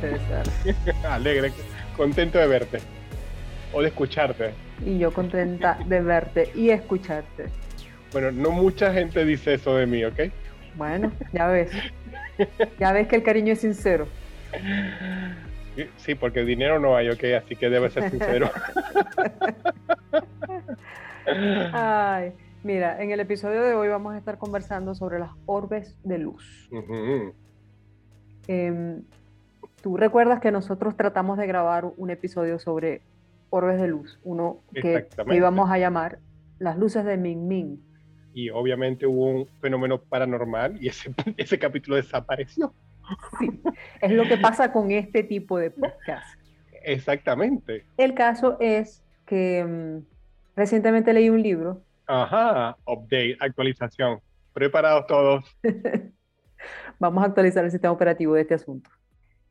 César? Alegre, contento de verte o de escucharte. Y yo contenta de verte y escucharte. Bueno, no mucha gente dice eso de mí, ¿ok? Bueno, ya ves. Ya ves que el cariño es sincero. Sí, porque dinero no hay, ok, así que debe ser sincero. Ay, mira, en el episodio de hoy vamos a estar conversando sobre las orbes de luz. Ujú. Em, Tú recuerdas que nosotros tratamos de grabar un episodio sobre orbes de luz, uno que, íbamos a llamar las luces de Ming Ming. Y obviamente hubo un fenómeno paranormal y ese, ese capítulo desapareció. Sí, es lo que pasa con este tipo de podcast. Exactamente. El caso es que mm, recientemente leí un libro. Ajá, update, actualización. Preparados todos. Vamos a actualizar el sistema operativo de este asunto.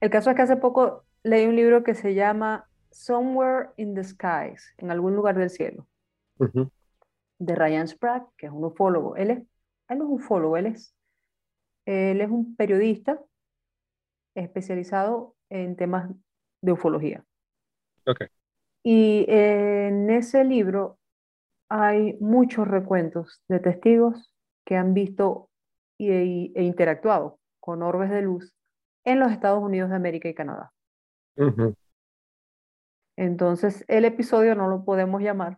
El caso es que hace poco leí un libro que se llama Somewhere in the Skies, en algún lugar del cielo, de Ryan Sprague, que es un ufólogo. Él, es, él no es un ufólogo, él es, él es un periodista especializado en temas de ufología. Ok. Y en ese libro hay muchos recuentos de testigos que han visto y- y- e interactuado con orbes de luz en los Estados Unidos de América y Canadá. Entonces, el episodio no lo podemos llamar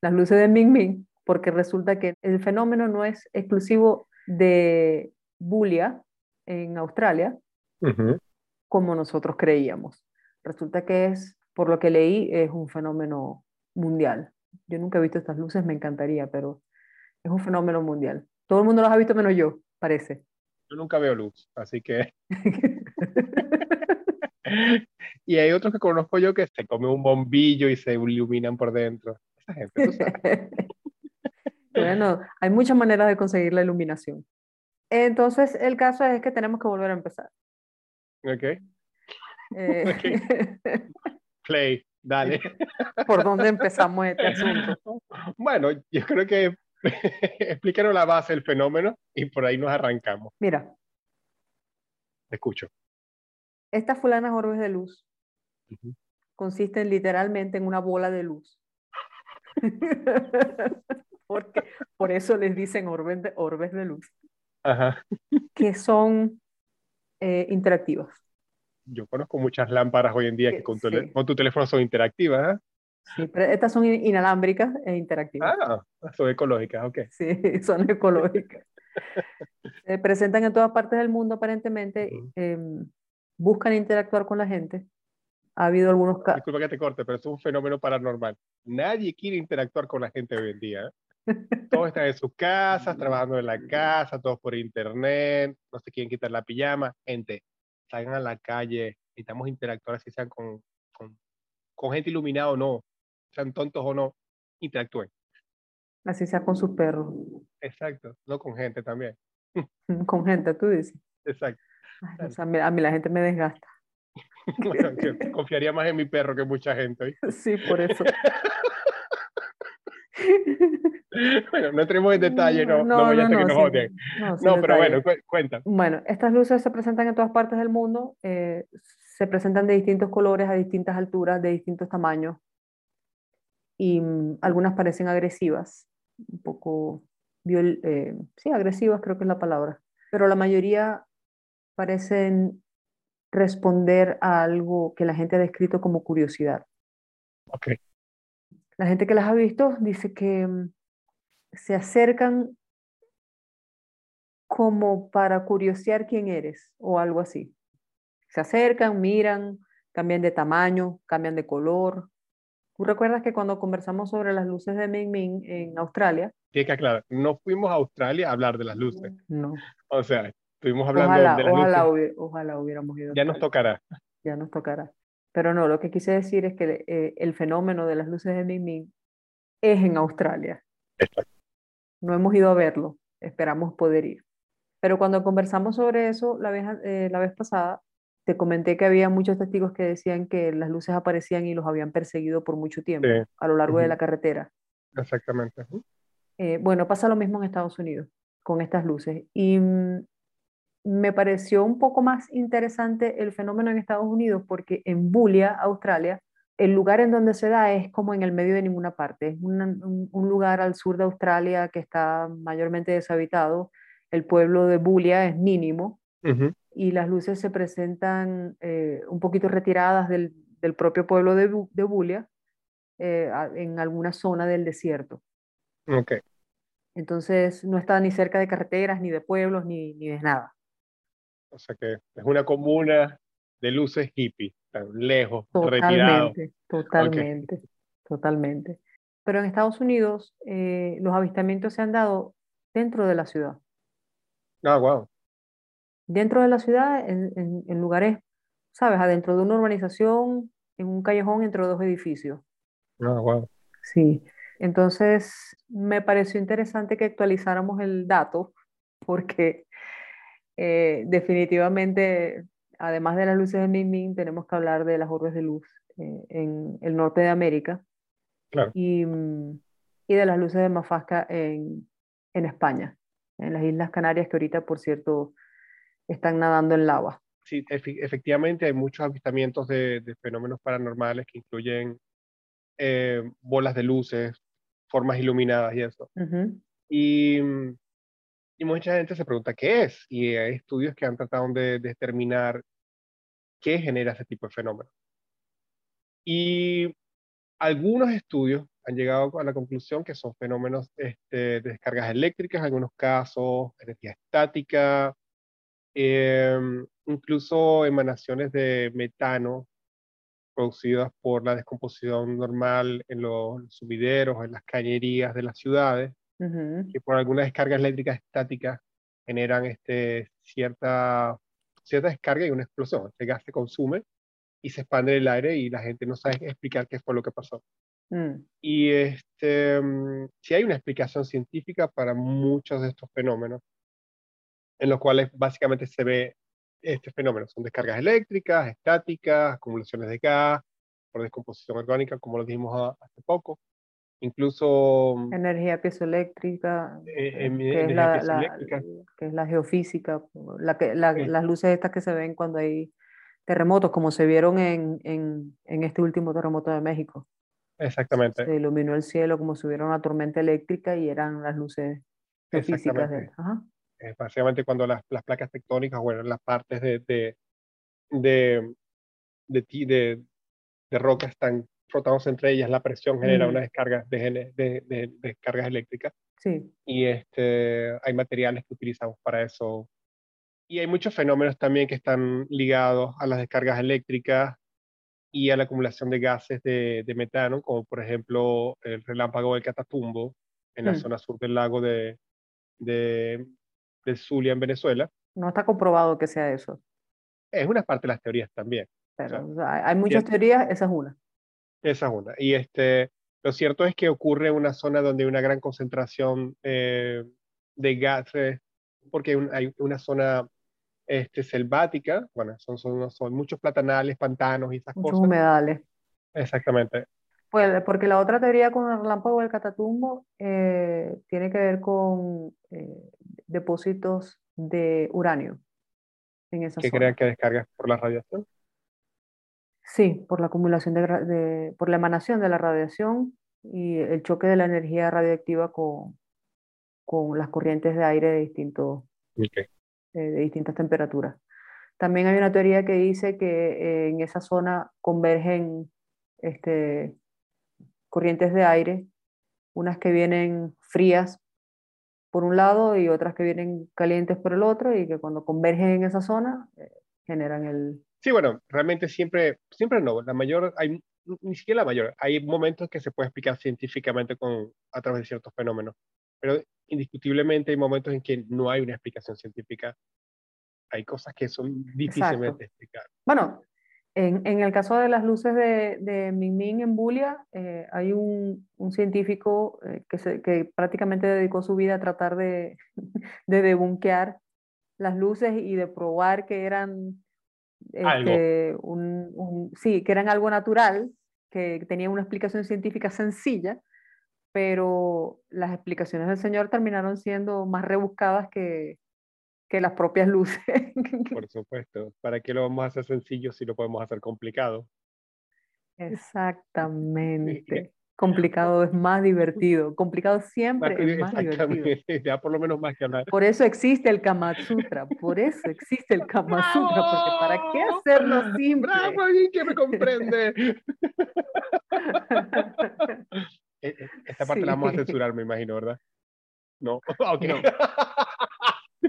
Las luces de Ming Ming, porque resulta que el fenómeno no es exclusivo de Bulia en Australia, como nosotros creíamos. Resulta que es, por lo que leí, es un fenómeno mundial. Yo nunca he visto estas luces, me encantaría, pero es un fenómeno mundial. Todo el mundo los ha visto menos yo, parece. Yo nunca veo luz, así que... Y hay otros que conozco yo que se comen un bombillo y se iluminan por dentro. Esa gente, tú sabes. Bueno, hay muchas maneras de conseguir la iluminación. Entonces, el caso es que tenemos que volver a empezar. Ok, Eh, play, dale. ¿Por dónde empezamos este asunto? Bueno, yo creo que explícanos la base del fenómeno y por ahí nos arrancamos. Mira, Te escucho. estas fulanas orbes de luz consisten literalmente en una bola de luz. Porque, por eso les dicen orbes de, orbes de luz, Ajá. que son eh, interactivas. Yo conozco muchas lámparas hoy en día que con tu, Sí. con tu teléfono son interactivas. ¿ah? Sí, pero estas son in- inalámbricas e interactivas. Ah, son ecológicas, ok. Sí, son ecológicas. Se presentan en todas partes del mundo aparentemente, Ujú. em, buscan interactuar con la gente. Ha habido algunos casos. Disculpa que te corte, pero es un fenómeno paranormal. Nadie quiere interactuar con la gente hoy en día. ¿eh? Todos están en sus casas, trabajando en la casa, todos por internet, no se quieren quitar la pijama. Gente, salgan a la calle, necesitamos interactuar, así sean con, con, con gente iluminada o no, sean tontos o no, interactúen. Así sea con sus perros, Exacto, no con gente también. con gente, tú dices. Exacto. Ay, o sea, a mí, a mí la gente me desgasta. Bueno, confiaría más en mi perro que mucha gente. ¿oíste? Sí, por eso. Bueno, no entremos en detalle, no, no, no, vaya a ser que no, nos odien. no, No, pero detalle. bueno, cu- cuenta. Bueno, estas luces se presentan en todas partes del mundo, eh, se presentan de distintos colores, a distintas alturas, de distintos tamaños, y mm, algunas parecen agresivas, un poco, viol- eh, sí, agresivas creo que es la palabra, pero la mayoría parecen responder a algo que la gente ha descrito como curiosidad. Ok. La gente que las ha visto dice que mm, se acercan como para curiosear quién eres o algo así. Se acercan, miran, cambian de tamaño, cambian de color. ¿Tú recuerdas que cuando conversamos sobre las luces de Ming Ming en Australia? Tiene que aclarar, no fuimos a Australia a hablar de las luces. No. O sea, estuvimos hablando Ojalá, de las ojalá, luces. hubi- ojalá hubiéramos ido. Ya nos tocará. ya nos tocará. Pero no, lo que quise decir es que eh, el fenómeno de las luces de Ming Ming es en Australia. Exacto. No hemos ido a verlo, esperamos poder ir. Pero cuando conversamos sobre eso la vez, eh, la vez pasada, te comenté que había muchos testigos que decían que las luces aparecían y los habían perseguido por mucho tiempo Sí. a lo largo de la carretera. Exactamente. Eh, bueno, pasa lo mismo en Estados Unidos con estas luces. Y mm, me pareció un poco más interesante el fenómeno en Estados Unidos porque en Bulia, Australia, el lugar en donde se da es como en el medio de ninguna parte. Es un, lugar al sur de Australia que está mayormente deshabitado. El pueblo de Bulia es mínimo y las luces se presentan eh, un poquito retiradas del, propio pueblo de, de Bulia eh, en alguna zona del desierto. Okay. Entonces no está ni cerca de carreteras, ni de pueblos, ni, ni de nada. O sea que es una comuna de luces hippie, tan lejos, retirado. Totalmente, totalmente. Pero en Estados Unidos eh, los avistamientos se han dado dentro de la ciudad. Ah, wow. Dentro de la ciudad, en, en, lugares, ¿sabes? Adentro de una urbanización, en un callejón entre dos edificios. Ah, wow. Sí. Entonces, me pareció interesante que actualizáramos el dato porque eh, definitivamente, además de las luces de Ming tenemos que hablar de las orbes de luz eh, en el norte de América y, y, de las luces de Mafasca en, en España, en las Islas Canarias, que ahorita, por cierto, están nadando en lava. Sí, efectivamente hay muchos avistamientos de, fenómenos paranormales que incluyen eh, bolas de luces, formas iluminadas y eso. Y y mucha gente se pregunta qué es, y hay estudios que han tratado de, determinar qué genera ese tipo de fenómeno. Y algunos estudios han llegado a la conclusión que son fenómenos este, de descargas eléctricas, en algunos casos, energía estática, em, incluso emanaciones de metano producidas por la descomposición normal en los sumideros, en las cañerías de las ciudades, que por algunas descargas eléctricas estáticas generan este, cierta, cierta descarga y una explosión. Este gas se consume y se expande en el aire y la gente no sabe explicar qué fue lo que pasó. Mm. Y este, mm, si hay una explicación científica para muchos de estos fenómenos, en los cuales básicamente se ve este fenómeno. Son descargas eléctricas, estáticas, acumulaciones de gas, por descomposición orgánica, como lo dijimos hace poco incluso... Mm, energía piezoeléctrica, eh, eh, que, es la, que es la geofísica, la que, las luces estas que se ven cuando hay terremotos, como se vieron en, en, en, este último terremoto de México. Exactamente. Se iluminó el cielo como si hubiera una tormenta eléctrica y eran las luces geofísicas. De, ajá. Básicamente cuando las, las, placas tectónicas, bueno, las partes de, de, de, de, de, de roca están frotamos entre ellas, la presión genera una descarga de, de, de, descargas eléctricas. Sí. Y este, hay materiales que utilizamos para eso. Y hay muchos fenómenos también que están ligados a las descargas eléctricas y a la acumulación de gases de, de metano, como por ejemplo el relámpago del Catatumbo en la mm. zona sur del lago de, de, de Zulia, en Venezuela. No está comprobado que sea eso. Es una parte de las teorías también. Pero, hay muchas teorías, esa es una. Esa es una. Y este, lo cierto es que ocurre en una zona donde hay una gran concentración eh, de gases, porque hay una zona este, selvática, bueno, son, son, son muchos platanales, pantanos y esas muchos cosas. humedales. Exactamente. Pues, porque la otra teoría con el relámpago del Catatumbo eh, tiene que ver con eh, depósitos de uranio en esa ¿Qué crean que descargas por la radiación? Sí, por la acumulación de, por la emanación de la radiación y el choque de la energía radiactiva con, con las corrientes de aire de, distintos, eh, de distintas temperaturas. También hay una teoría que dice que eh, en esa zona convergen este, corrientes de aire, unas que vienen frías por un lado y otras que vienen calientes por el otro, y que cuando convergen en esa zona eh, generan el, Sí, bueno, realmente siempre, siempre no. La mayor, hay, ni siquiera la mayor. Hay momentos que se puede explicar científicamente con, a través de ciertos fenómenos, pero indiscutiblemente hay momentos en que no hay una explicación científica. Hay cosas que son difícilmente de explicar. Bueno, en, en, el caso de las luces de, de Ming en Bulia, eh, hay un, un científico eh, que, se, que prácticamente dedicó su vida a tratar de, de debunquear las luces y de probar que eran este, un, sí, que eran algo natural, que tenía una explicación científica sencilla, pero las explicaciones del Señor terminaron siendo más rebuscadas que, que las propias luces. Por supuesto. ¿Para qué lo vamos a hacer sencillo si lo podemos hacer complicado? Exactamente. Complicado es más divertido. Complicado siempre es más divertido. Ya por lo menos más que hablar. Por eso existe el Kama Sutra. Por eso existe el Kama Sutra. Porque ¿para qué hacerlo simple? ¡Bravo! Alguien que me comprende. E, e, esta parte la vamos a censurar, me imagino, ¿verdad? No. Ok. No.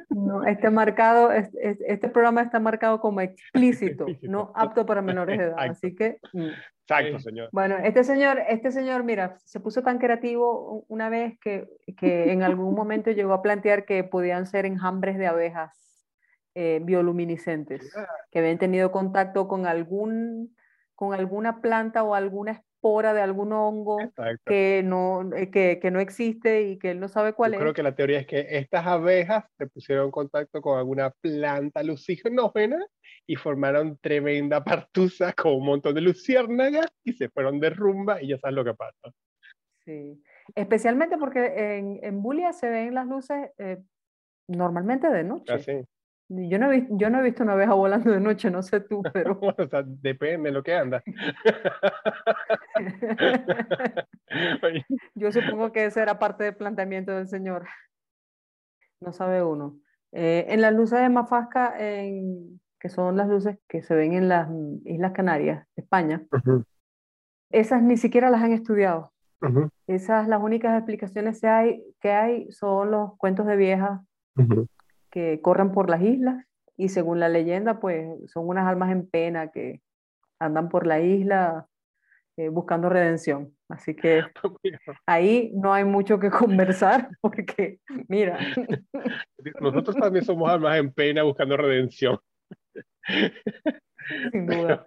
No, este, marcado, este, este, programa está marcado como explícito, no apto para menores de edad. Así que. Mm. Exacto, señor. Bueno, este señor, este señor, mira, se puso tan creativo una vez que, que en algún momento llegó a plantear que podían ser enjambres de abejas eh, bioluminiscentes, que habían tenido contacto con, algún, con alguna planta o alguna de algún hongo que no, eh, que, que, no existe y que él no sabe cuál Yo es. Creo que la teoría es que estas abejas se pusieron en contacto con alguna planta lucignógena y formaron tremenda partusa con un montón de luciérnagas y se fueron de rumba y ya sabes lo que pasa. Sí, especialmente porque en, en Bulia se ven las luces eh, normalmente de noche. Ah, sí. Yo no, he visto, yo no he visto una abeja volando de noche, no sé tú, pero... o sea, depende de lo que anda. yo supongo que ese era parte del planteamiento del señor. No sabe uno. Eh, en las luces de Mafasca, en, que son las luces que se ven en las Islas Canarias, España, esas ni siquiera las han estudiado. Esas, las únicas explicaciones que hay, que hay son los cuentos de viejas que corren por las islas y según la leyenda, pues son unas almas en pena que andan por la isla eh, buscando redención. Así que ahí no hay mucho que conversar porque, mira. Nosotros también somos almas en pena buscando redención. Sin duda.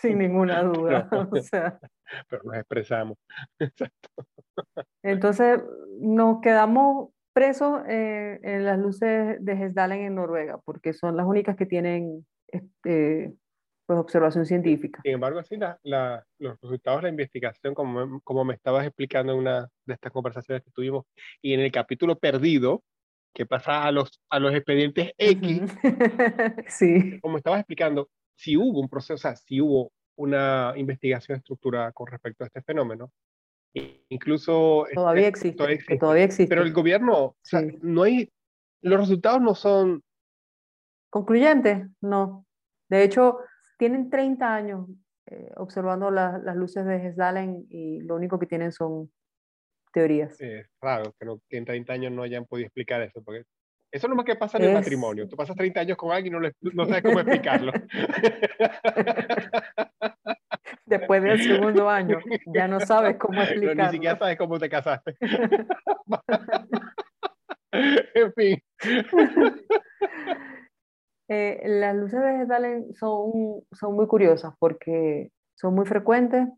Sin ninguna duda. pero nos expresamos. Entonces nos quedamos presos eh, en las luces de Hesdalen en Noruega, porque son las únicas que tienen este, pues, observación científica. Sin embargo, así la, los resultados de la investigación, como, como me estabas explicando en una de estas conversaciones que tuvimos, y en el capítulo perdido, que pasa a los, a los expedientes X, sí. como estabas explicando, si hubo un proceso, o sea, si hubo una investigación estructurada con respecto a este fenómeno, Incluso... Todavía existe, todavía existe. Pero el gobierno, no hay, los resultados no son... Concluyentes, no. De hecho, tienen 30 años eh, observando las luces de Hesdalen y lo único que tienen son teorías. Es raro que, en 30 años no hayan podido explicar eso, porque eso es lo más que pasa en el matrimonio. Tú pasas 30 años con alguien y no, no sabes cómo explicarlo. después del segundo año. Ya no sabes cómo explicarlo. ni siquiera sabes cómo te casaste. en fin. Eh, las luces vegetales son, son muy curiosas porque son muy frecuentes.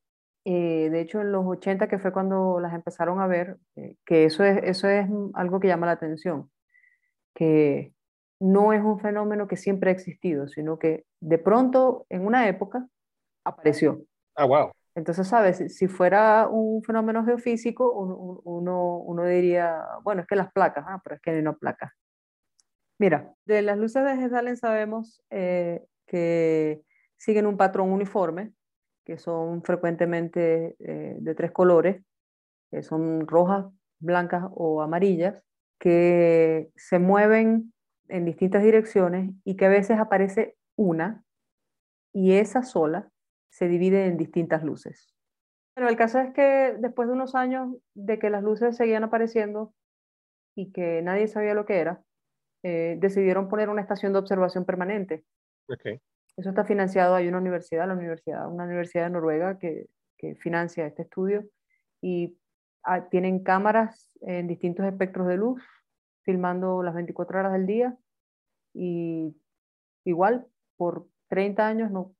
Eh, de hecho, en los 80, que fue cuando las empezaron a ver, eh, que eso es, eso es algo que llama la atención, que no es un fenómeno que siempre ha existido, sino que de pronto, en una época, apareció. Ah, wow. Entonces, ¿sabes? Si fuera un fenómeno geofísico, uno, uno, diría, bueno, es que las placas, ah, pero es que no placas. Mira, de las luces de Hesdalen sabemos eh, que siguen un patrón uniforme, que son frecuentemente eh, de tres colores, que son rojas, blancas o amarillas, que se mueven en distintas direcciones y que a veces aparece una y esa sola se divide en distintas luces. Pero el caso es que después de unos años de que las luces seguían apareciendo y que nadie sabía lo que era, eh, decidieron poner una estación de observación permanente. Okay. Eso está financiado, hay una universidad, la universidad, una universidad de Noruega que, que financia este estudio y ah, tienen cámaras en distintos espectros de luz, filmando las 24 horas del día y igual por 30 años no,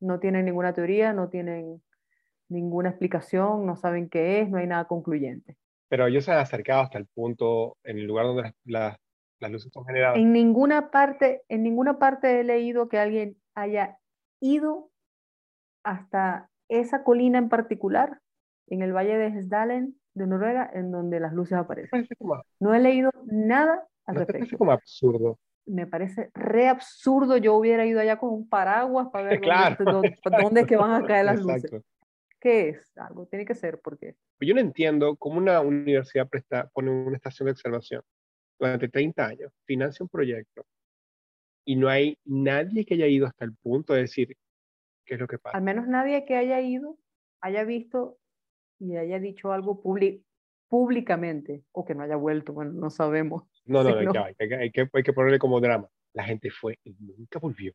no tienen ninguna teoría, no tienen ninguna explicación, no saben qué es, no hay nada concluyente. Pero ellos se han acercado hasta el punto, en el lugar donde las, luces son generadas. En ninguna parte, en ninguna parte he leído que alguien haya ido hasta esa colina en particular, en el valle de Hesdalen, de Noruega, en donde las luces aparecen. No he leído nada al ¿No respecto. parece como absurdo? Me parece re absurdo. Yo hubiera ido allá con un paraguas para ver Claro. dónde, dónde- dónde es que van a caer las luces. Exacto. ¿Qué es? Algo tiene que ser, porque Yo no entiendo cómo una universidad presta, pone una estación de observación durante 30 años, financia un proyecto y no hay nadie que haya ido hasta el punto de decir qué es lo que pasa. al menos nadie que haya ido haya visto y haya dicho algo públicamente o que no haya vuelto, bueno, no sabemos. No, no, Sí, no, hay no. que- hay, que, hay, ponerle como drama. La gente fue y nunca volvió.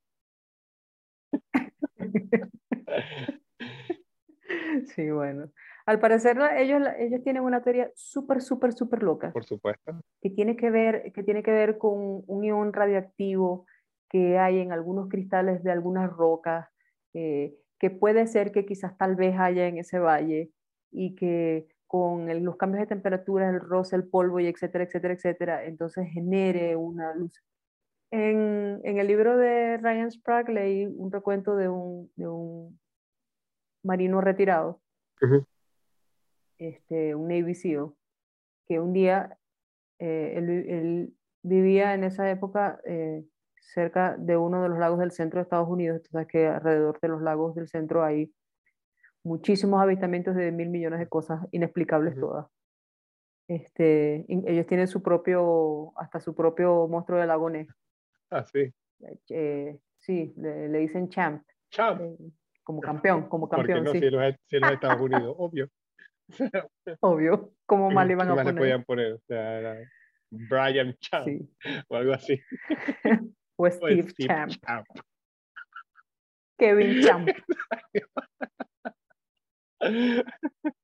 Sí, bueno. Al parecer ellos, ellos tienen una teoría súper, súper, súper loca Por supuesto. que tiene que ver, que tiene que ver con un ion radioactivo que hay en algunos cristales de algunas rocas, eh, que puede ser que quizás tal vez haya en ese valle y que con el- los cambios de temperatura, el roce, el polvo y etcétera, etcétera, etcétera, entonces genere una luz. En, en el libro de Ryan Sprague leí un recuento de un, de un marino retirado, este, un Navy SEAL, que un día eh, él, vi- él vivía en esa época eh, cerca de uno de los lagos del centro de Estados Unidos. Sabes que alrededor de los lagos del centro hay muchísimos avistamientos de mil millones de cosas inexplicables Ujú. todas. Este, ellos tienen su propio, hasta su propio monstruo del lago Ness. Ah, sí. Eh, sí, le, le dicen champ, Champ. eh, como campeón, como campeón, no, sí, si los, si los Estados Unidos, obvio. obvio. ¿Cómo mal ¿Qué iban a poner? podían poner? O sea, Brian Champ Sí. o algo así. O O Steve Steve Champ, Champ. Kevin Champ.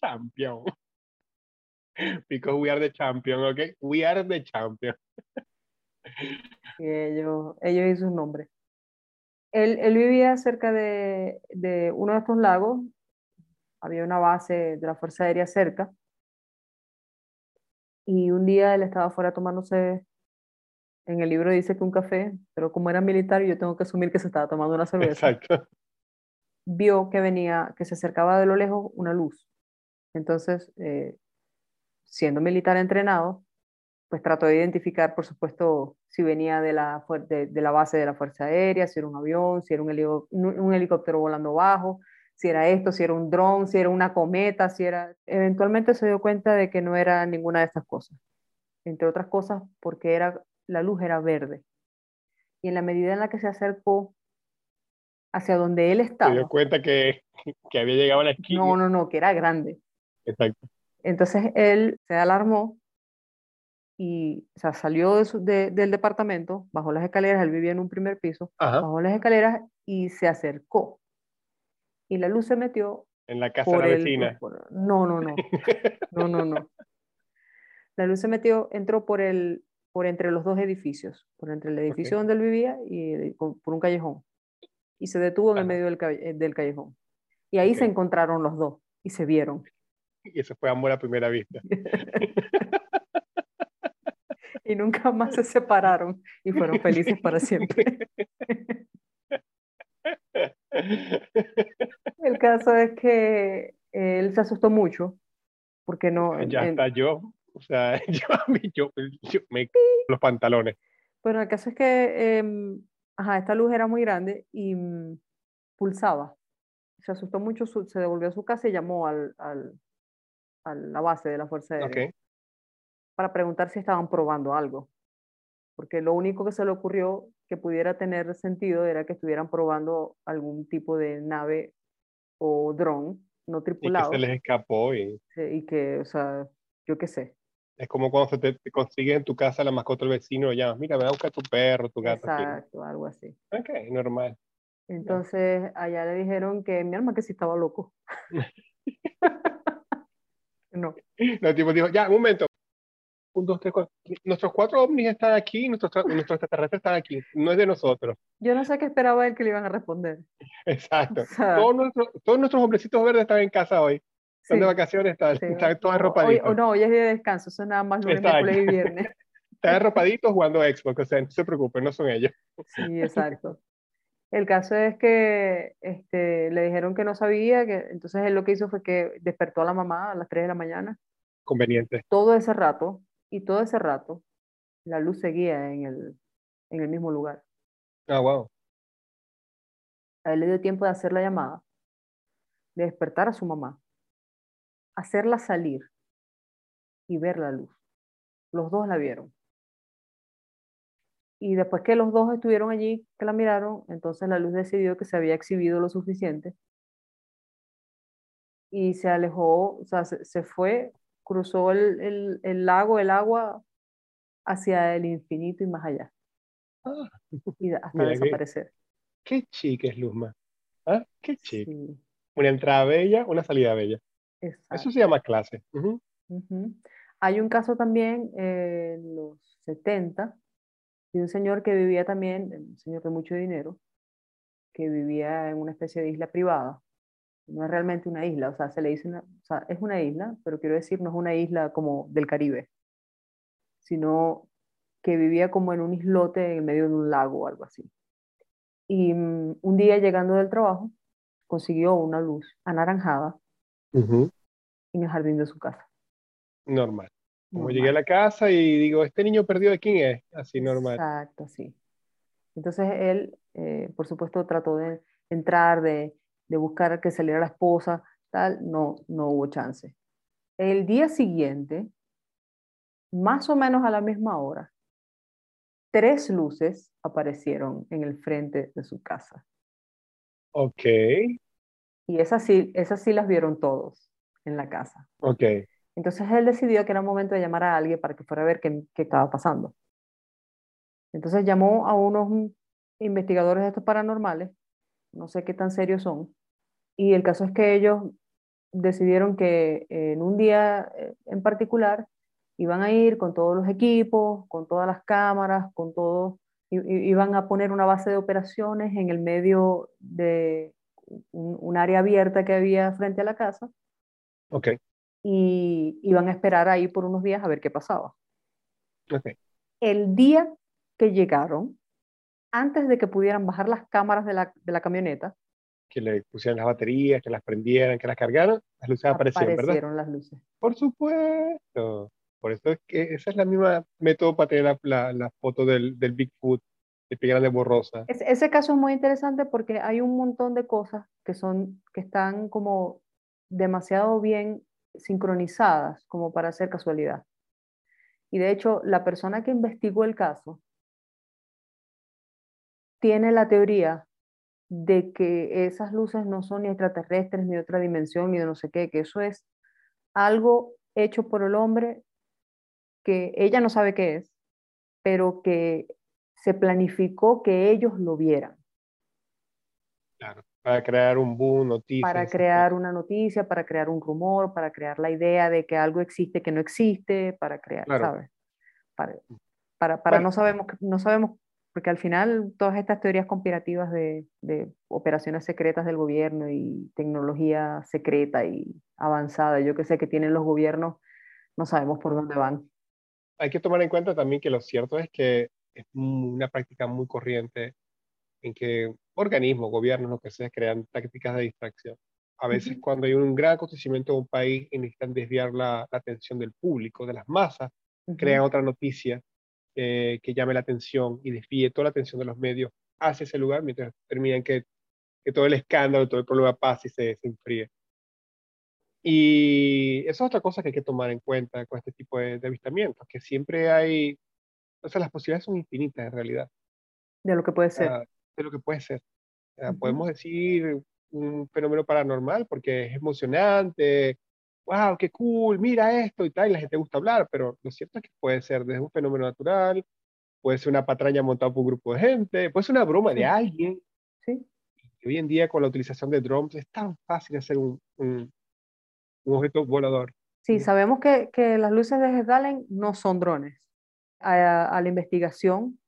Champion. Because we are the champion, okay? We are the champion. y ellos, ellos y sus nombres. Él, él vivía cerca de, de uno de estos lagos, había una base de la Fuerza Aérea cerca, y un día él estaba afuera tomándose, en el libro dice que un café, pero como era militar, yo tengo que asumir que se estaba tomando una cerveza, Exacto. Vio que venía, que se acercaba de lo lejos una luz. Entonces, eh, siendo militar entrenado, pues trató de identificar, por supuesto, si venía de la, de, de la base de la Fuerza Aérea, si era un avión, si era un- un helicóptero volando bajo, si era esto, si era un dron, si era una cometa, si era... Eventualmente se dio cuenta de que no era ninguna de estas cosas. Entre otras cosas, porque era, la luz era verde. Y en la medida en la que se acercó hacia donde él Se estaba, dio cuenta que, que había llegado a la esquina. no, no, no, que era grande. Exacto. Entonces él se alarmó y o sea, salió de su- de- del departamento, bajó las escaleras, él vivía en un primer piso, Ajá. bajó las escaleras y se acercó. Y la luz se metió En la casa de la el... vecina. por- no, no, no, no, no, no. La luz se metió, entró por el, por entre los dos edificios, por entre el edificio donde él vivía y con- por un callejón. Y se detuvo en el medio del, calle- eh, del callejón. Y ahí se Ok. encontraron los dos y se vieron. Y eso fue amor a primera vista. y nunca más se separaron y fueron felices para siempre. El caso es que él se asustó mucho porque no, ya en- está yo. O sea, yo, yo, yo me los pantalones. bueno, el caso es que em, ajá, esta luz era muy grande y mm, pulsaba. Se asustó mucho, su- se devolvió a su casa y llamó al, al- a la base de la Fuerza Aérea Ok. para preguntar si estaban probando algo. Porque lo único que se le ocurrió que pudiera tener sentido era que estuvieran probando algún tipo de nave o dron no Y que tripulado se les escapó. Y y que, o sea, yo qué sé. Es como cuando se te, te consigue en tu casa la mascota del vecino, lo llamas, mira, me va a buscar tu perro, tu gato. Exacto, algo así. Ok, normal. Entonces, allá le dijeron que mi alma que sí estaba loco. no. El tipo dijo, ya, un momento. Un, dos, tres, cuatro. Nuestros cuatro ovnis están aquí, nuestros, nuestros extraterrestres están aquí. No es de nosotros. Yo no sé qué esperaba él que le iban a responder. Exacto. O sea, Todos nuestros, todos nuestros hombrecitos verdes están en casa hoy. Están de sí, vacaciones, están, sí. están hoy, arropaditos. o no, hoy es día de descanso, es nada más lunes, miércoles y viernes. Están arropaditos jugando Xbox, o sea, no se preocupen, no son ellos. Sí, exacto. El caso es que este, le dijeron que no sabía, que entonces él lo que hizo fue que despertó a la mamá a las 3 de la mañana. Conveniente. Todo ese rato, y todo ese rato, la luz seguía en el, en el mismo lugar. Ah, wow. A él le dio tiempo de hacer la llamada, de despertar a su mamá, hacerla salir y ver la luz. Los dos la vieron. Y después que los dos estuvieron allí, que la miraron, entonces la luz decidió que se había exhibido lo suficiente y se alejó, o sea, se, fue, cruzó el, el, lago, el agua hacia el infinito y más allá. Ah, y hasta desaparecer. Qué, chica es Luzma. ¿Ah? Qué chica. Una entrada bella, una salida bella. Eso se llama clase. Hay un caso también en los 70 de un señor que vivía también, un señor de mucho dinero, que vivía en una especie de isla privada. No es realmente una isla, o sea, se le dice una, o sea, es una isla, pero quiero decir, no es una isla como del Caribe, sino que vivía como en un islote en medio de un lago o algo así. Y mm, un día llegando del trabajo, consiguió una luz anaranjada en el jardín de su casa. Normal. Como llegué a la casa y digo, este niño perdido de quién es, así normal. Exacto, sí. Entonces él, eh, por supuesto, trató de entrar, de, de, buscar que saliera la esposa, tal, no, no hubo chance. El día siguiente, más o menos a la misma hora, tres luces aparecieron en el frente de su casa. Ok. Y esas sí, esas sí las vieron todos en la casa. Ok. Entonces él decidió que era momento de llamar a alguien para que fuera a ver qué, qué estaba pasando. Entonces llamó a unos investigadores de estos paranormales, no sé qué tan serios son, y el caso es que ellos decidieron que en un día eh, en particular iban a ir con todos los equipos, con todas las cámaras, con todo, iban a poner una base de operaciones en el medio de un, un área abierta que había frente a la casa. Ok y iban a esperar ahí por unos días a ver qué pasaba. Okay. El día que llegaron, antes de que pudieran bajar las cámaras de la, de la camioneta, que le pusieran las baterías, que las prendieran, que las cargaran, las luces aparecieron, aparecieron las luces. Por supuesto. Por eso es que esa es la misma método para tener la, la, foto del, del Bigfoot, de borrosa. ese caso es muy interesante porque hay un montón de cosas que son, que están como demasiado bien sincronizadas como para ser casualidad. Y de hecho, la persona que investigó el caso tiene la teoría de que esas luces no son ni extraterrestres, ni de otra dimensión, ni de no sé qué, que eso es algo hecho por el hombre que ella no sabe qué es, pero que se planificó que ellos lo vieran. Claro. Para crear un boom, noticias. Para crear una noticia, para crear un rumor, para crear la idea de que algo existe que no existe, para crear, ¿sabes? Para, para, para no sabemos, no sabemos, porque al final todas estas teorías conspirativas de, de, operaciones secretas del gobierno y tecnología secreta y avanzada, yo que sé que tienen los gobiernos, no sabemos por dónde van. Hay que tomar en cuenta también que lo cierto es que es una práctica muy corriente en que organismos, gobiernos, lo que sea, crean tácticas de distracción. A veces cuando hay un gran acontecimiento de un país y necesitan desviar la, atención del público, de las masas, crean otra noticia eh, que llame la atención y desvíe toda la atención de los medios hacia ese lugar mientras terminan que, que todo el escándalo, todo el problema pase y se, se enfríe. Y eso es otra cosa que hay que tomar en cuenta con este tipo de, de avistamientos, que siempre hay, o sea, las posibilidades son infinitas en realidad. De lo que puede ser. Ah, de lo que puede ser. Podemos decir un fenómeno paranormal porque es emocionante, wow, qué cool, mira esto y tal, y la gente gusta hablar, pero lo cierto es que puede ser desde un fenómeno natural, puede ser una patraña montada por un grupo de gente, puede ser una broma de alguien. Sí. Y hoy en día con la utilización de drones es tan fácil hacer un, un, objeto volador. Sí, sabemos que, que las luces de Gedalen no son drones. A, a, la investigación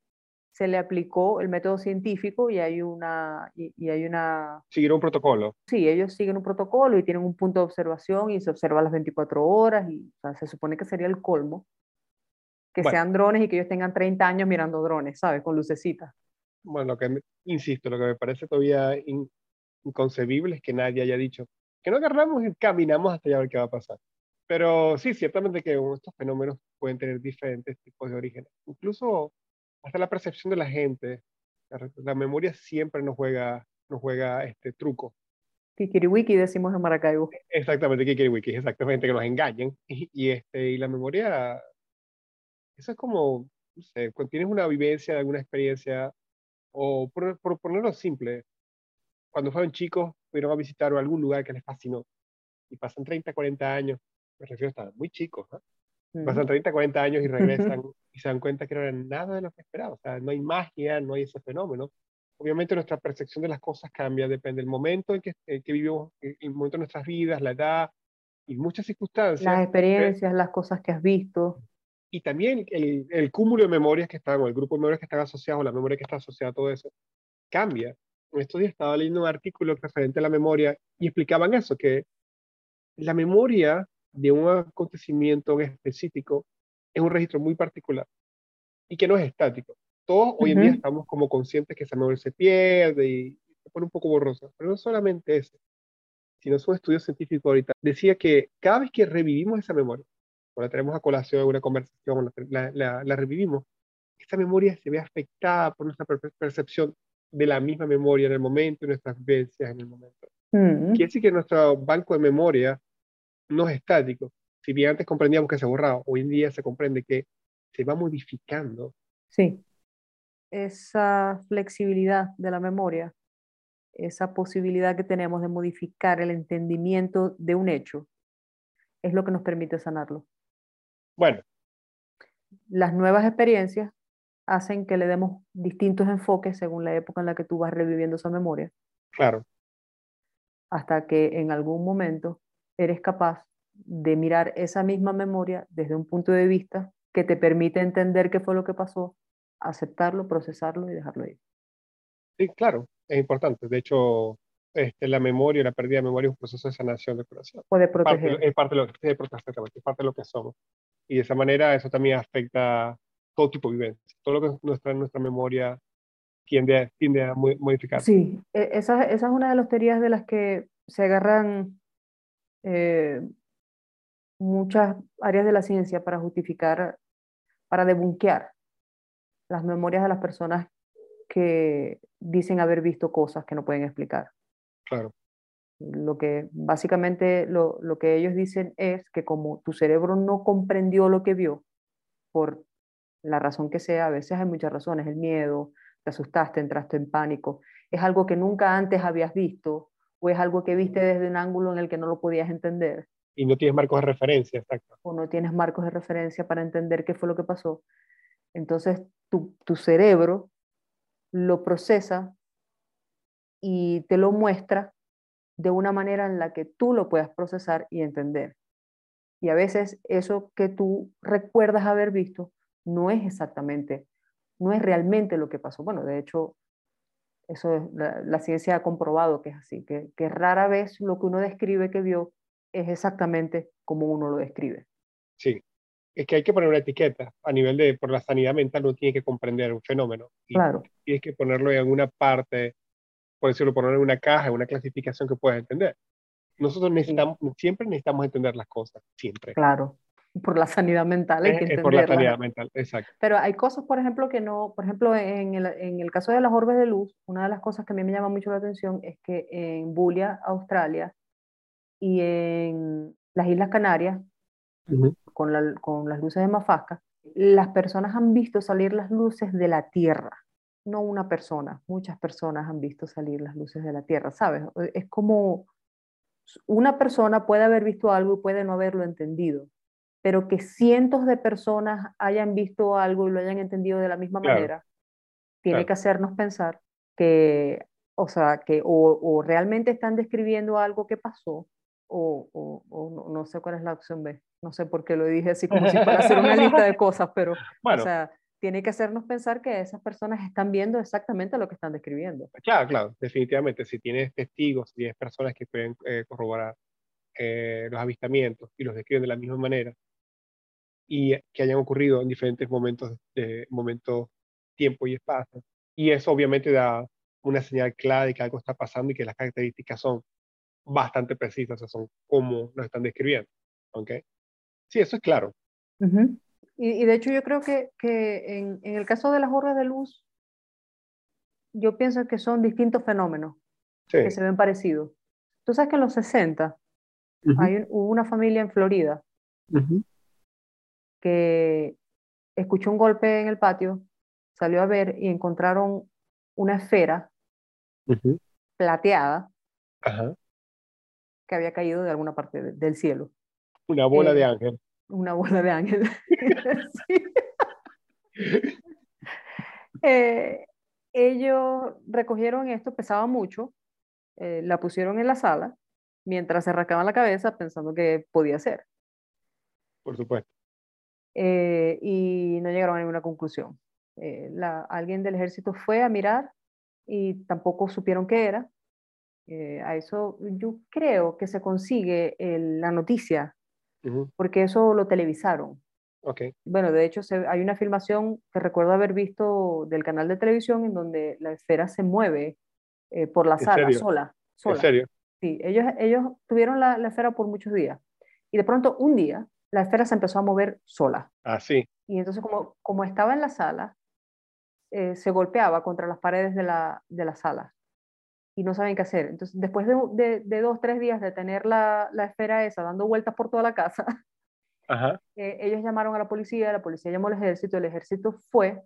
se le aplicó el método científico y hay una... Y, hay una Siguieron un protocolo. Sí, ellos siguen un protocolo y tienen un punto de observación y se observa las 24 horas y se supone que sería el colmo que sean drones y que ellos tengan 30 años mirando drones, ¿sabes? Con lucecitas. Bueno, lo que insisto, lo que me parece todavía inconcebible es que nadie haya dicho que no agarramos y caminamos hasta allá a ver qué va a pasar. Pero sí, ciertamente que estos fenómenos pueden tener diferentes tipos de orígenes. Incluso hasta la percepción de la gente. La, memoria siempre nos juega, nos juega este truco. Kikiriwiki decimos en Maracaibo. Exactamente, Kikiriwiki, exactamente, que nos engañen. Y, este, y la memoria, eso es como, no sé, cuando tienes una vivencia de alguna experiencia, o por, por ponerlo simple, cuando fueron chicos, fueron a visitar algún lugar que les fascinó, y pasan 30, 40 años, me refiero a estar muy chicos, pasan 30, 40 años y regresan y se dan cuenta que no era nada de lo que esperaban, o sea, no hay magia, no hay ese fenómeno. Obviamente nuestra percepción de las cosas cambia, depende del momento en que, que vivimos, el momento de nuestras vidas, la edad y muchas circunstancias. Las experiencias, las cosas que has visto. Y también el, el cúmulo de memorias que están, o el grupo de memorias que están asociados, o la memoria que está asociada a todo eso, cambia. En estos días estaba leyendo un artículo referente a la memoria y explicaban eso, que la memoria de un acontecimiento específico es un registro muy particular y que no es estático. Todos hoy en día estamos como conscientes que esa memoria se pierde y se pone un poco borrosa, pero no solamente eso, sino su estudio científico ahorita decía que cada vez que revivimos esa memoria, o la tenemos a colación en una conversación, la, la, la revivimos, esa memoria se ve afectada por nuestra percepción de la misma memoria en el momento y nuestras vivencias en el momento. Mm. Quiere decir que nuestro banco de memoria no es estático. Si bien antes comprendíamos que se borraba, hoy en día se comprende que se va modificando. Sí. Esa flexibilidad de la memoria, esa posibilidad que tenemos de modificar el entendimiento de un hecho, es lo que nos permite sanarlo. Bueno. Las nuevas experiencias hacen que le demos distintos enfoques según la época en la que tú vas reviviendo esa memoria. Claro. Hasta que en algún momento eres capaz de mirar esa misma memoria desde un punto de vista que te permite entender qué fue lo que pasó, aceptarlo, procesarlo y dejarlo ir. Sí, claro, es importante. De hecho, este, la memoria, la pérdida de memoria es un proceso de sanación del corazón. Puede proteger. es parte de lo, que, es parte de lo que somos. Y de esa manera eso también afecta todo tipo de vivencia, todo lo que nuestra, nuestra memoria tiende, tiende a modificar. Sí, e, esa, esa es una de las teorías de las que se agarran eh, muchas áreas de la ciencia para justificar, para debunquear las memorias de las personas que dicen haber visto cosas que no pueden explicar. Claro. Lo que básicamente lo, lo que ellos dicen es que como tu cerebro no comprendió lo que vio, por la razón que sea, a veces hay muchas razones, el miedo, te asustaste, entraste en pánico, es algo que nunca antes habías visto o es algo que viste desde un ángulo en el que no lo podías entender. Y no tienes marcos de referencia, exacto. O no tienes marcos de referencia para entender qué fue lo que pasó. Entonces tu, tu cerebro lo procesa y te lo muestra de una manera en la que tú lo puedas procesar y entender. Y a veces eso que tú recuerdas haber visto no es exactamente, no es realmente lo que pasó. Bueno, de hecho, eso la, ciencia ha comprobado que es así, que, que rara vez lo que uno describe que vio es exactamente como uno lo describe. Sí, es que hay que poner una etiqueta a nivel de, por la sanidad mental, uno tiene que comprender un fenómeno. Y claro. Tienes que ponerlo en alguna parte, por decirlo, ponerlo en una caja, en una clasificación que puedas entender. Nosotros necesitamos, siempre necesitamos entender las cosas, siempre. Claro, por la sanidad mental hay que Es por la sanidad mental, exacto. Pero hay cosas, por ejemplo, que no, por ejemplo, en el, en el caso de las orbes de luz, una de las cosas que a mí me llama mucho la atención es que en Bulia, Australia, y en las Islas Canarias, con, la, con las luces de Mafasca, las personas han visto salir las luces de la Tierra. No una persona, muchas personas han visto salir las luces de la Tierra, ¿sabes? Es como una persona puede haber visto algo y puede no haberlo entendido, pero que cientos de personas hayan visto algo y lo hayan entendido de la misma manera, tiene que hacernos pensar que, o sea, que o, realmente están describiendo algo que pasó, o, o, no, sé cuál es la opción B. No sé por qué lo dije así como si fuera hacer una lista de cosas, pero, o sea, tiene que hacernos pensar que esas personas están viendo exactamente lo que están describiendo. Claro, claro, definitivamente. Si tienes testigos, si tienes personas que pueden eh, corroborar eh, los avistamientos y los describen de la misma manera, y que hayan ocurrido en diferentes momentos, de, momentos, tiempo y espacio. Y eso obviamente da una señal clara de que algo está pasando y que las características son bastante precisas, o sea, son como lo están describiendo. ¿okay? Sí, eso es claro. y, de hecho yo creo que, que en, en, el caso de las orbes de luz, yo pienso que son distintos fenómenos que se ven parecidos. Tú sabes que en los 60 hay hubo una familia en Florida que escuchó un golpe en el patio, salió a ver y encontraron una esfera plateada que había caído de alguna parte del cielo. Una bola de eh, ángel. Una bola de ángel. Eh, ellos recogieron esto, pesaba mucho, eh, la pusieron en la sala mientras se rascaban la cabeza pensando que podía ser. Por supuesto. Y no llegaron a ninguna conclusión. La, alguien del ejército fue a mirar y tampoco supieron qué era. Eh, a eso yo creo que se consigue la noticia, porque eso lo televisaron. Okay. Bueno, de hecho hay una filmación que recuerdo haber visto del canal de televisión en donde la esfera se mueve eh, por la sala sola, sola. ¿En serio? Sí, ellos, ellos tuvieron la, la, esfera por muchos días y de pronto un día la esfera se empezó a mover sola. Ah, sí. Y entonces como, como estaba en la sala, eh, se golpeaba contra las paredes de la, de la sala y no saben qué hacer. Entonces, después de, de, dos, tres días de tener la, la, esfera esa dando vueltas por toda la casa, eh, ellos llamaron a la policía, la policía llamó al ejército, el ejército fue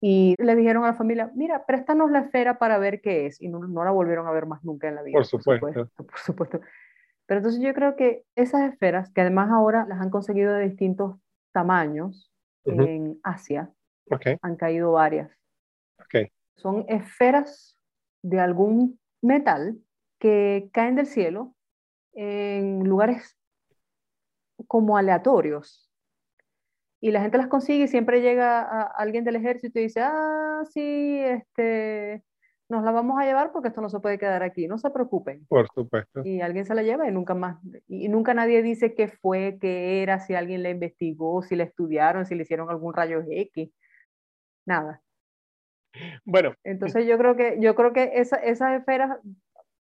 y le dijeron a la familia, mira, préstanos la esfera para ver qué es. Y no, no la volvieron a ver más nunca en la vida. Por supuesto. Por supuesto, por supuesto. Pero entonces yo creo que esas esferas, que además ahora las han conseguido de distintos tamaños en Asia, han caído varias. Son esferas de algún metal que caen del cielo en lugares como aleatorios. Y la gente las consigue y siempre llega a alguien del ejército y dice, ah, sí, este, nos la vamos a llevar porque esto no se puede quedar aquí, no se preocupen. Por supuesto. Y alguien se la lleva y nunca más, y nunca nadie dice qué fue, qué era, si alguien la investigó, si la estudiaron, si le hicieron algún rayo X, nada. Bueno. Entonces yo creo que, yo creo que esa, esas esferas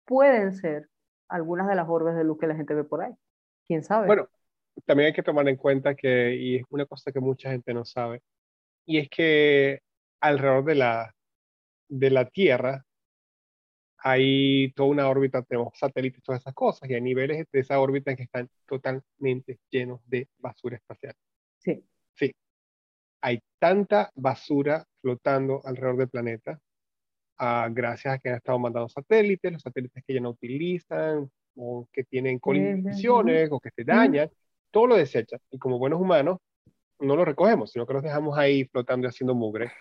pueden ser algunas de las orbes de luz que la gente ve por ahí. ¿Quién sabe? Bueno, también hay que tomar en cuenta que, y es una cosa que mucha gente no sabe, y es que alrededor de la, de la Tierra hay toda una órbita, tenemos satélites, todas esas cosas, y hay niveles de esa órbita que están totalmente llenos de basura espacial. Sí. Sí. Hay tanta basura flotando alrededor del planeta, uh, gracias a que han estado mandando satélites, los satélites que ya no utilizan, o que tienen colisiones, o que se dañan, todo lo desechan. Y como buenos humanos, no lo recogemos, sino que los dejamos ahí flotando y haciendo mugre.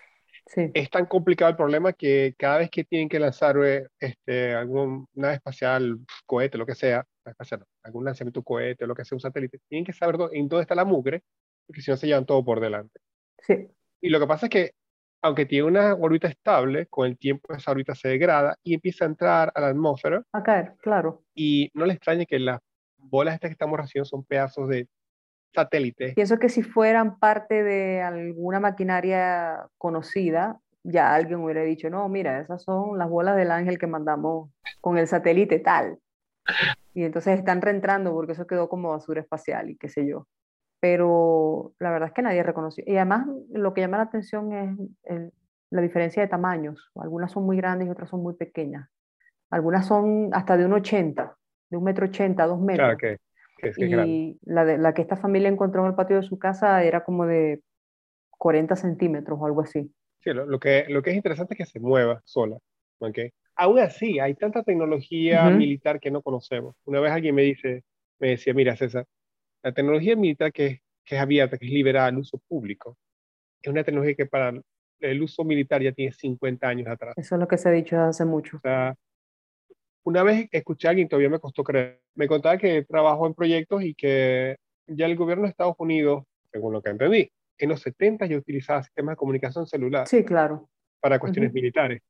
Sí. Es tan complicado el problema que cada vez que tienen que lanzar eh, este, algún nave espacial, cohete, lo que sea, espacial, algún lanzamiento cohete, lo que sea, un satélite, tienen que saber en dónde está la mugre, porque si no se llevan todo por delante. Sí. Y lo que pasa es que aunque tiene una órbita estable, con el tiempo esa órbita se degrada y empieza a entrar a la atmósfera. A caer, claro. Y no le extrañe que las bolas estas que estamos recibiendo son pedazos de satélites. Pienso que si fueran parte de alguna maquinaria conocida, ya alguien hubiera dicho, no, mira, esas son las bolas del ángel que mandamos con el satélite tal. Y entonces están reentrando porque eso quedó como basura espacial y qué sé yo pero la verdad es que nadie reconoció. Y además lo que llama la atención es la diferencia de tamaños. Algunas son muy grandes y otras son muy pequeñas. Algunas son hasta de un 80, de un metro 80, dos metros. Claro, que, es y la, de, la que esta familia encontró en el patio de su casa era como de 40 centímetros o algo así. Sí, lo, que, lo que es interesante es que se mueva sola. ¿okay? Aún así, hay tanta tecnología militar que no conocemos. Una vez alguien me dice, me decía, mira César, la tecnología militar que, que es abierta, que es liberada al uso público, es una tecnología que para el uso militar ya tiene 50 años atrás. Eso es lo que se ha dicho hace mucho. O sea, una vez escuché a alguien, todavía me costó creer, me contaba que trabajó en proyectos y que ya el gobierno de Estados Unidos, según lo que entendí, en los 70 ya utilizaba sistemas de comunicación celular. Sí, claro. Para cuestiones militares.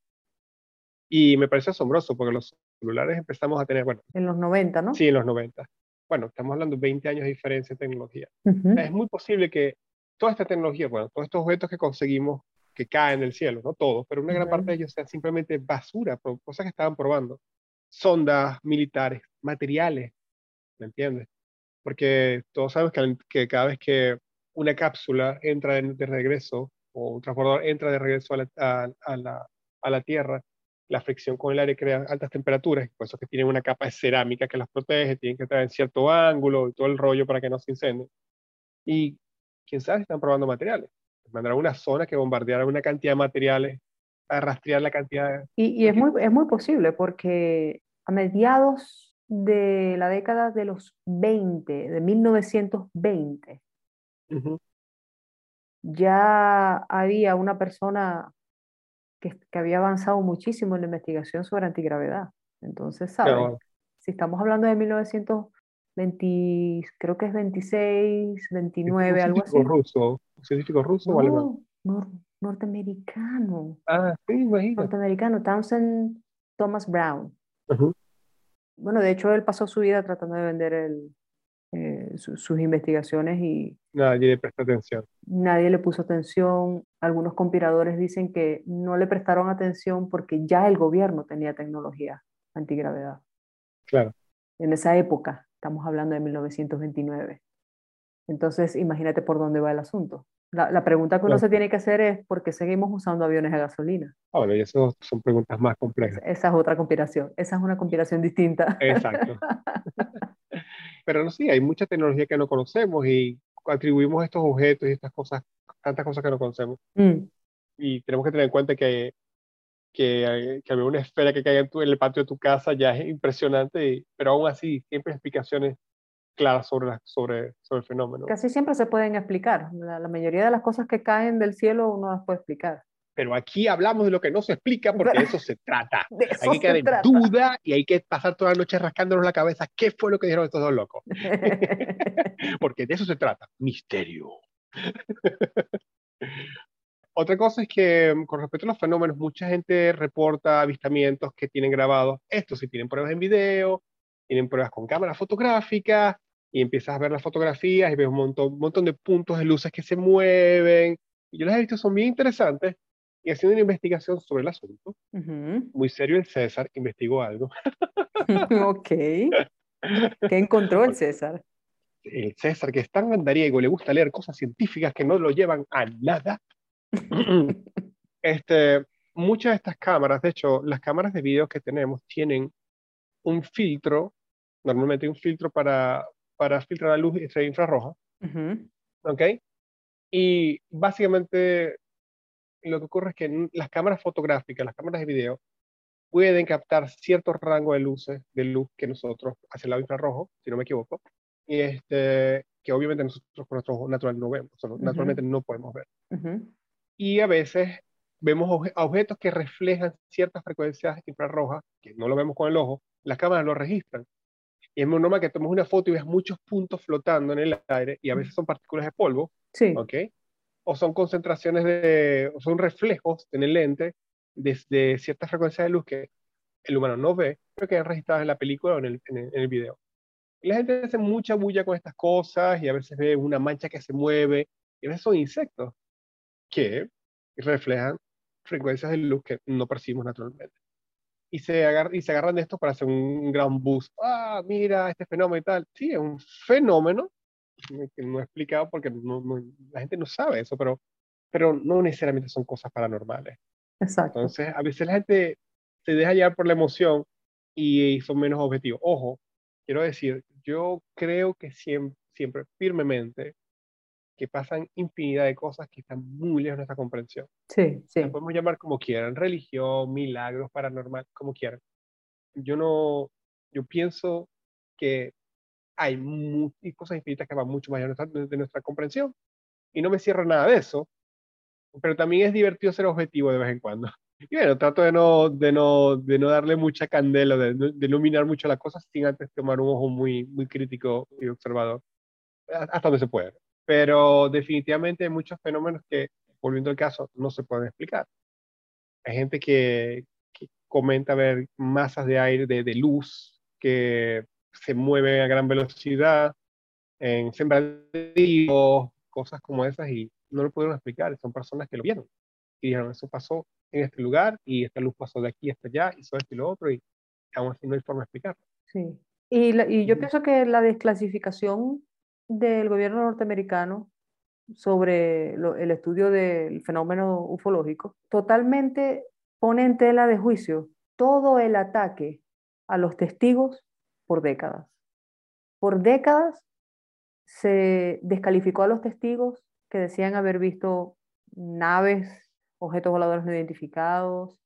Y me parece asombroso porque los celulares empezamos a tener, bueno. En los 90, ¿no? Sí, en los 90 bueno, estamos hablando de 20 años de diferencia en tecnología. Es muy posible que toda esta tecnología, bueno, todos estos objetos que conseguimos que caen del cielo, no todos, pero una gran parte de ellos sean simplemente basura, cosas que estaban probando. Sondas militares, materiales, ¿me entiendes? porque todos sabemos que, que cada vez que una cápsula entra de, regreso o un transbordador entra de regreso a la, a, la, a la Tierra, la fricción con el aire crea altas temperaturas, por eso que tienen una capa de cerámica que las protege, tienen que estar en cierto ángulo y todo el rollo para que no se incendien. Y quién sabe están probando materiales. Mandarán una zona que bombardeará una cantidad de materiales a rastrear la cantidad. De... Y, y es, muy, es muy posible porque a mediados de la década de los 20, de 1920, ya había una persona que, que, había avanzado muchísimo en la investigación sobre antigravedad. Entonces, ¿sabes? Si estamos hablando de 1920, creo que es 26, 29, algo así. Ruso, ¿Un científico ruso o alemán? norteamericano. Ah, sí, imagino. Norteamericano, Townsend Thomas Brown. Bueno, de hecho, él pasó su vida tratando de vender el, eh, sus investigaciones y... Nadie le prestó atención. Nadie le puso atención. Algunos conspiradores dicen que no le prestaron atención porque ya el gobierno tenía tecnología antigravedad. Claro. En esa época, estamos hablando de 1929. Entonces, imagínate por dónde va el asunto. La, pregunta que uno se tiene que hacer es ¿por qué seguimos usando aviones a gasolina? Ah, bueno, y eso son preguntas más complejas. Esa es otra conspiración. Esa es una conspiración distinta. Exacto. Pero no, sí, hay mucha tecnología que no conocemos y atribuimos estos objetos y estas cosas, tantas cosas que no conocemos. Mm. Y tenemos que tener en cuenta que, que, que una esfera que caiga en, en, el patio de tu casa ya es impresionante, pero aún así siempre explicaciones claras sobre, sobre, sobre el fenómeno. Casi siempre se pueden explicar. La, la, mayoría de las cosas que caen del cielo uno las puede explicar. Pero aquí hablamos de lo que no se explica porque de eso se trata. hay que quedar en duda y hay que pasar toda la noche rascándonos la cabeza qué fue lo que dijeron estos dos locos. porque de eso se trata. Misterio. Otra cosa es que mm, con respecto a los fenómenos, mucha gente reporta avistamientos que tienen grabados. Esto si tienen pruebas en video, tienen pruebas con cámaras fotográficas, y empiezas a ver las fotografías y ves un montón, un montón de puntos de luces que se mueven. Y yo las he visto, son bien interesantes. Y haciendo una investigación sobre el asunto, muy serio el César investigó algo. ok. ¿Qué encontró el César? El César, que es tan andariego, le gusta leer cosas científicas que no lo llevan a nada. este, muchas de estas cámaras, de hecho, las cámaras de video que tenemos tienen un filtro, normalmente un filtro para, para filtrar la luz infrarroja. ¿Ok? Y básicamente lo que ocurre es que las cámaras fotográficas, las cámaras de video, pueden captar cierto rango de luces, de luz que nosotros, hacia el lado infrarrojo, si no me equivoco, y este, que obviamente nosotros con nuestro ojo natural no vemos, naturalmente no podemos ver. Y a veces vemos objetos que reflejan ciertas frecuencias infrarrojas, que no lo vemos con el ojo, las cámaras lo registran. Y es muy normal que tomes una foto y veas muchos puntos flotando en el aire y a veces son partículas de polvo. Sí. ¿Ok? O son concentraciones de, o son reflejos en el lente desde cierta frecuencia de luz que el humano no ve, pero que han registrado en la película o en el, en el, video. Y la gente hace mucha bulla con estas cosas y a veces ve una mancha que se mueve y a veces son insectos que reflejan frecuencias de luz que no percibimos naturalmente y se, agarran, y se agarran de esto para hacer un gran boost. Ah, mira, este fenómeno y tal. Sí, es un fenómeno que no he explicado porque la gente no sabe eso, pero, pero no necesariamente son cosas paranormales. Exacto. Entonces, a veces la gente se deja llevar por la emoción y, son menos objetivos. Ojo, quiero decir, yo creo que siempre, siempre firmemente que pasan infinidad de cosas que están muy lejos de nuestra comprensión. Sí, sí. Lo podemos llamar como quieran, religión, milagros, paranormal, como quieran. Yo no, yo pienso que hay cosas infinitas que van mucho más allá de nuestra, comprensión y no me cierro nada de eso, pero también es divertido ser objetivo de vez en cuando. Y bueno, trato de no, de no, de no darle mucha candela, de, de iluminar mucho las cosas sin antes tomar un ojo muy, muy crítico y observador, hasta donde se puede pero definitivamente hay muchos fenómenos que, volviendo al caso, no se pueden explicar. Hay gente que, comenta ver masas de aire, de, luz, que se mueven a gran velocidad en sembradíos, cosas como esas, y no lo pudieron explicar. Son personas que lo vieron y dijeron, eso pasó en este lugar y esta luz pasó de aquí hasta allá, hizo esto y lo otro, y aún así no hay forma de explicarlo. Sí. Y, y yo pienso que la desclasificación del gobierno norteamericano sobre el estudio del fenómeno ufológico totalmente pone en tela de juicio todo el ataque a los testigos por décadas. Por décadas se descalificó a los testigos que decían haber visto naves, objetos voladores no identificados,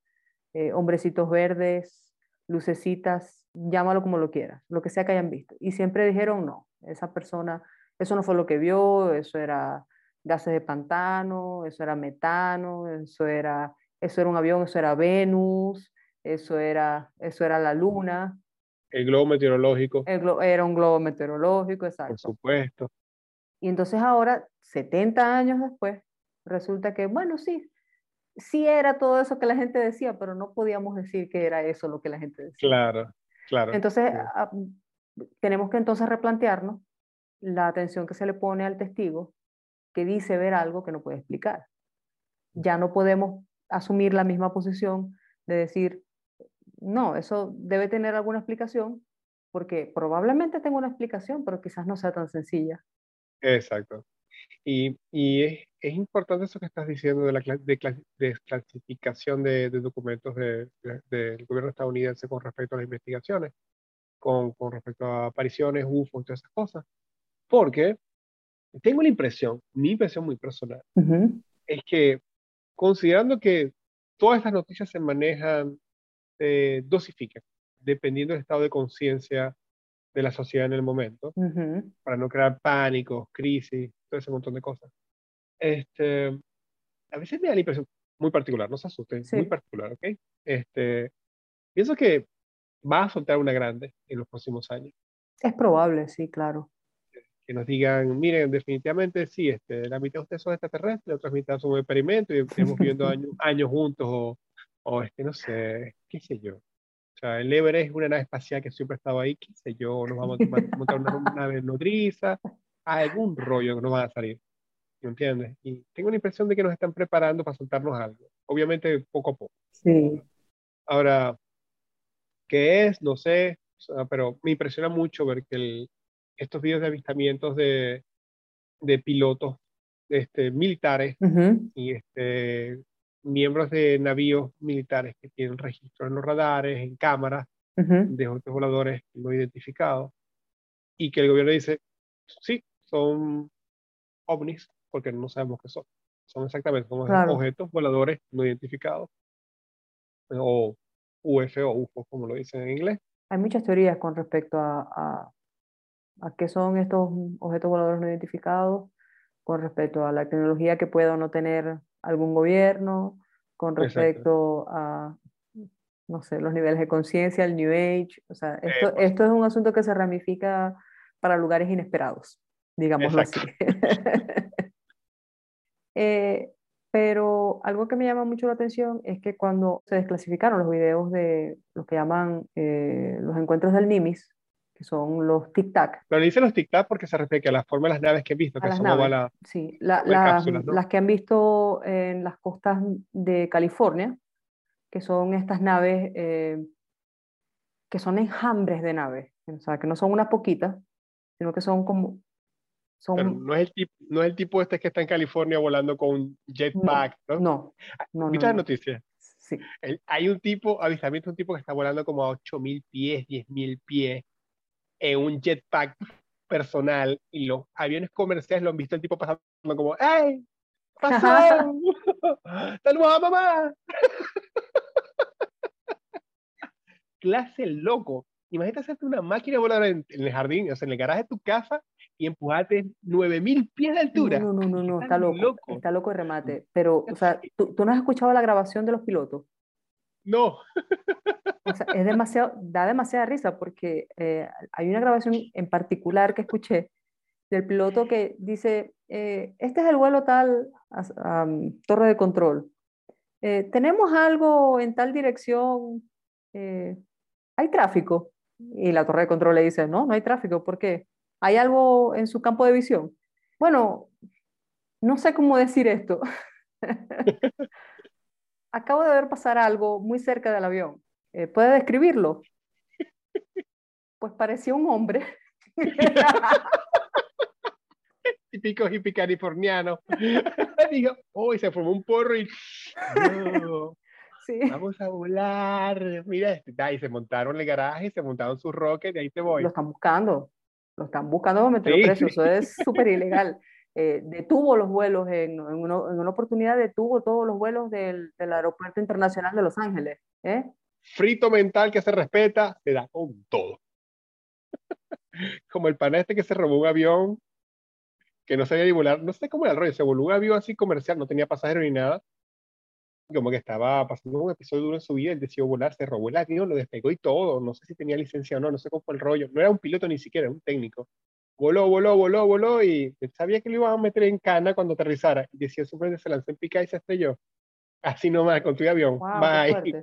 eh, hombrecitos verdes, lucecitas, llámalo como lo quieras, lo que sea que hayan visto. Y siempre dijeron no, esa persona, eso no fue lo que vio, eso era gases de pantano, eso era metano, eso era, eso era un avión, eso era Venus, eso era, eso era la luna. El globo meteorológico. era un globo meteorológico, exacto. Por supuesto. Y entonces ahora, 70 años después, resulta que, bueno, sí, sí era todo eso que la gente decía, pero no podíamos decir que era eso lo que la gente decía. Claro, claro. Entonces, ah, tenemos que entonces replantearnos la atención que se le pone al testigo que dice ver algo que no puede explicar. Ya no podemos asumir la misma posición de decir, no, eso debe tener alguna explicación, porque probablemente tenga una explicación, pero quizás no sea tan sencilla. Exacto. Y, y es, es, importante eso que estás diciendo de la desclasificación de, de, documentos del gobierno estadounidense con respecto a las investigaciones, con, con respecto a apariciones, UFO y todas esas cosas. Porque tengo la impresión, mi impresión muy personal, es que considerando que todas estas noticias se manejan, eh, dosifican, dependiendo del estado de conciencia de la sociedad en el momento, para no crear pánicos, crisis, todo ese montón de cosas. Este, a veces me da la impresión muy particular, no se asusten, muy particular, ¿ok? Este, pienso que va a soltar una grande en los próximos años. Es probable, sí, claro que nos digan, miren, definitivamente sí, este, la mitad de ustedes son extraterrestres, la otra mitad son un experimento y estamos viviendo años, años juntos o, o este, no sé, qué sé yo. O sea, el Everest es una nave espacial que siempre ha estado ahí, qué sé yo, nos vamos a montar una nave nodriza, algún rollo que nos va a salir. ¿Me entiendes? Y tengo la impresión de que nos están preparando para soltarnos algo. Obviamente, poco a poco. Sí. Ahora, ¿qué es? No sé, pero me impresiona mucho ver que el, estos videos de avistamientos de, de pilotos este, militares y este, miembros de navíos militares que tienen registro en los radares, en cámaras de otros voladores no identificados, y que el gobierno dice, sí, son ovnis, porque no sabemos qué son. Son exactamente como objetos voladores no identificados, o UFO, UFO, como lo dicen en inglés. Hay muchas teorías con respecto a a qué son estos objetos voladores no identificados con respecto a la tecnología que pueda o no tener algún gobierno, con respecto a, no sé, los niveles de conciencia, el New Age. O sea, esto, pues. esto es un asunto que se ramifica para lugares inesperados, digámoslo así. Eh, pero algo que me llama mucho la atención es que cuando se desclasificaron los videos de lo que llaman eh, los encuentros del NIMIS, que son los tic-tac. Pero dice los tic-tac porque se refiere a la forma de las naves que han visto, que son la, sí, las que han visto en las costas de California, que son estas naves eh, que son enjambres de naves, o sea, que no son unas poquitas, sino que son como... Son... no, es el tipo, no es el tipo este que está en California volando con un jetpack, ¿no? No. no, ¿Viste noticias? Sí. hay un tipo, avistamiento, un tipo que está volando como a 8.000 pies, 10.000 pies, en un jetpack personal y los aviones comerciales lo han visto el tipo pasando como, ¡Ey! ¡Pasó! ¡Saludos a mamá! Clase loco. Imagínate hacerte una máquina voladora en, en, el jardín, o sea, en el garaje de tu casa y empujarte 9000 pies de altura. No, no, no, no, está loco, Está loco el remate. Pero, o sea, ¿tú, ¿tú no has escuchado la grabación de los pilotos? No. O sea, es demasiado, da demasiada risa porque eh, hay una grabación en particular que escuché del piloto que dice, eh, este es el vuelo tal, torre de control. Eh, tenemos algo en tal dirección, hay tráfico. Y la torre de control le dice, no, no hay tráfico, ¿por qué? ¿Hay algo en su campo de visión? Bueno, no sé cómo decir esto. acabo de ver pasar algo muy cerca del avión. Eh, ¿Puede describirlo? Pues parecía un hombre. Típico hippie californiano. Digo, oh, se formó un porro y. sí. Vamos a volar. Mira, este, y se montaron en el garaje, se montaron sus rockets y ahí te voy. Lo están buscando. Lo están buscando para meterlo preso. Eso es súper ilegal. Eh, detuvo los vuelos, en, en, una oportunidad detuvo todos los vuelos del, del, Aeropuerto Internacional de Los Ángeles. ¿eh? Frito mental que se respeta, se da con todo. Como el pana este que se robó un avión que no sabía ni volar, no sé cómo era el rollo, se voló un avión así comercial, no tenía pasajero ni nada, como que estaba pasando un episodio duro en su vida, él decidió volar, se robó el avión, lo despegó y todo, no sé si tenía licencia o no, no sé cómo fue el rollo, no era un piloto ni siquiera, era un técnico. Voló, voló, voló, voló y sabía que lo iban a meter en cana cuando aterrizara. Y decía, simplemente se lanzó en pica y se estrelló. Así nomás, con tu avión. Bye.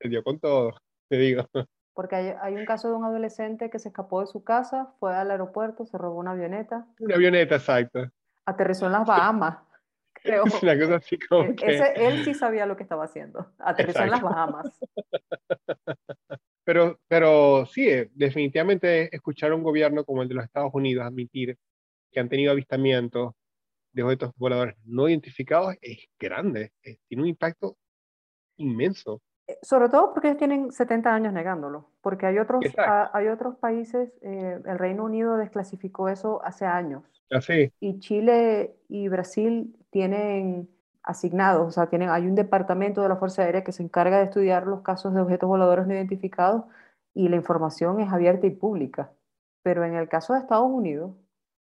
Se dio con todo, te digo. Porque hay, hay, un caso de un adolescente que se escapó de su casa, fue al aeropuerto, se robó una avioneta. Una avioneta, exacto. Aterrizó en las Bahamas, creo. Una cosa así como e, Ese, él sí sabía lo que estaba haciendo. Aterrizó en las Bahamas. Pero, pero sí, eh, definitivamente escuchar a un gobierno como el de los Estados Unidos admitir que han tenido avistamientos de objetos voladores no identificados es grande, tiene un impacto inmenso. Eh, sobre todo porque ellos tienen 70 años negándolo, porque hay otros, hay otros países, eh, el Reino Unido desclasificó eso hace años. Así. Ah, y Chile y Brasil tienen asignados, o sea, tienen, hay un departamento de la Fuerza Aérea que se encarga de estudiar los casos de objetos voladores no identificados y la información es abierta y pública. Pero en el caso de Estados Unidos,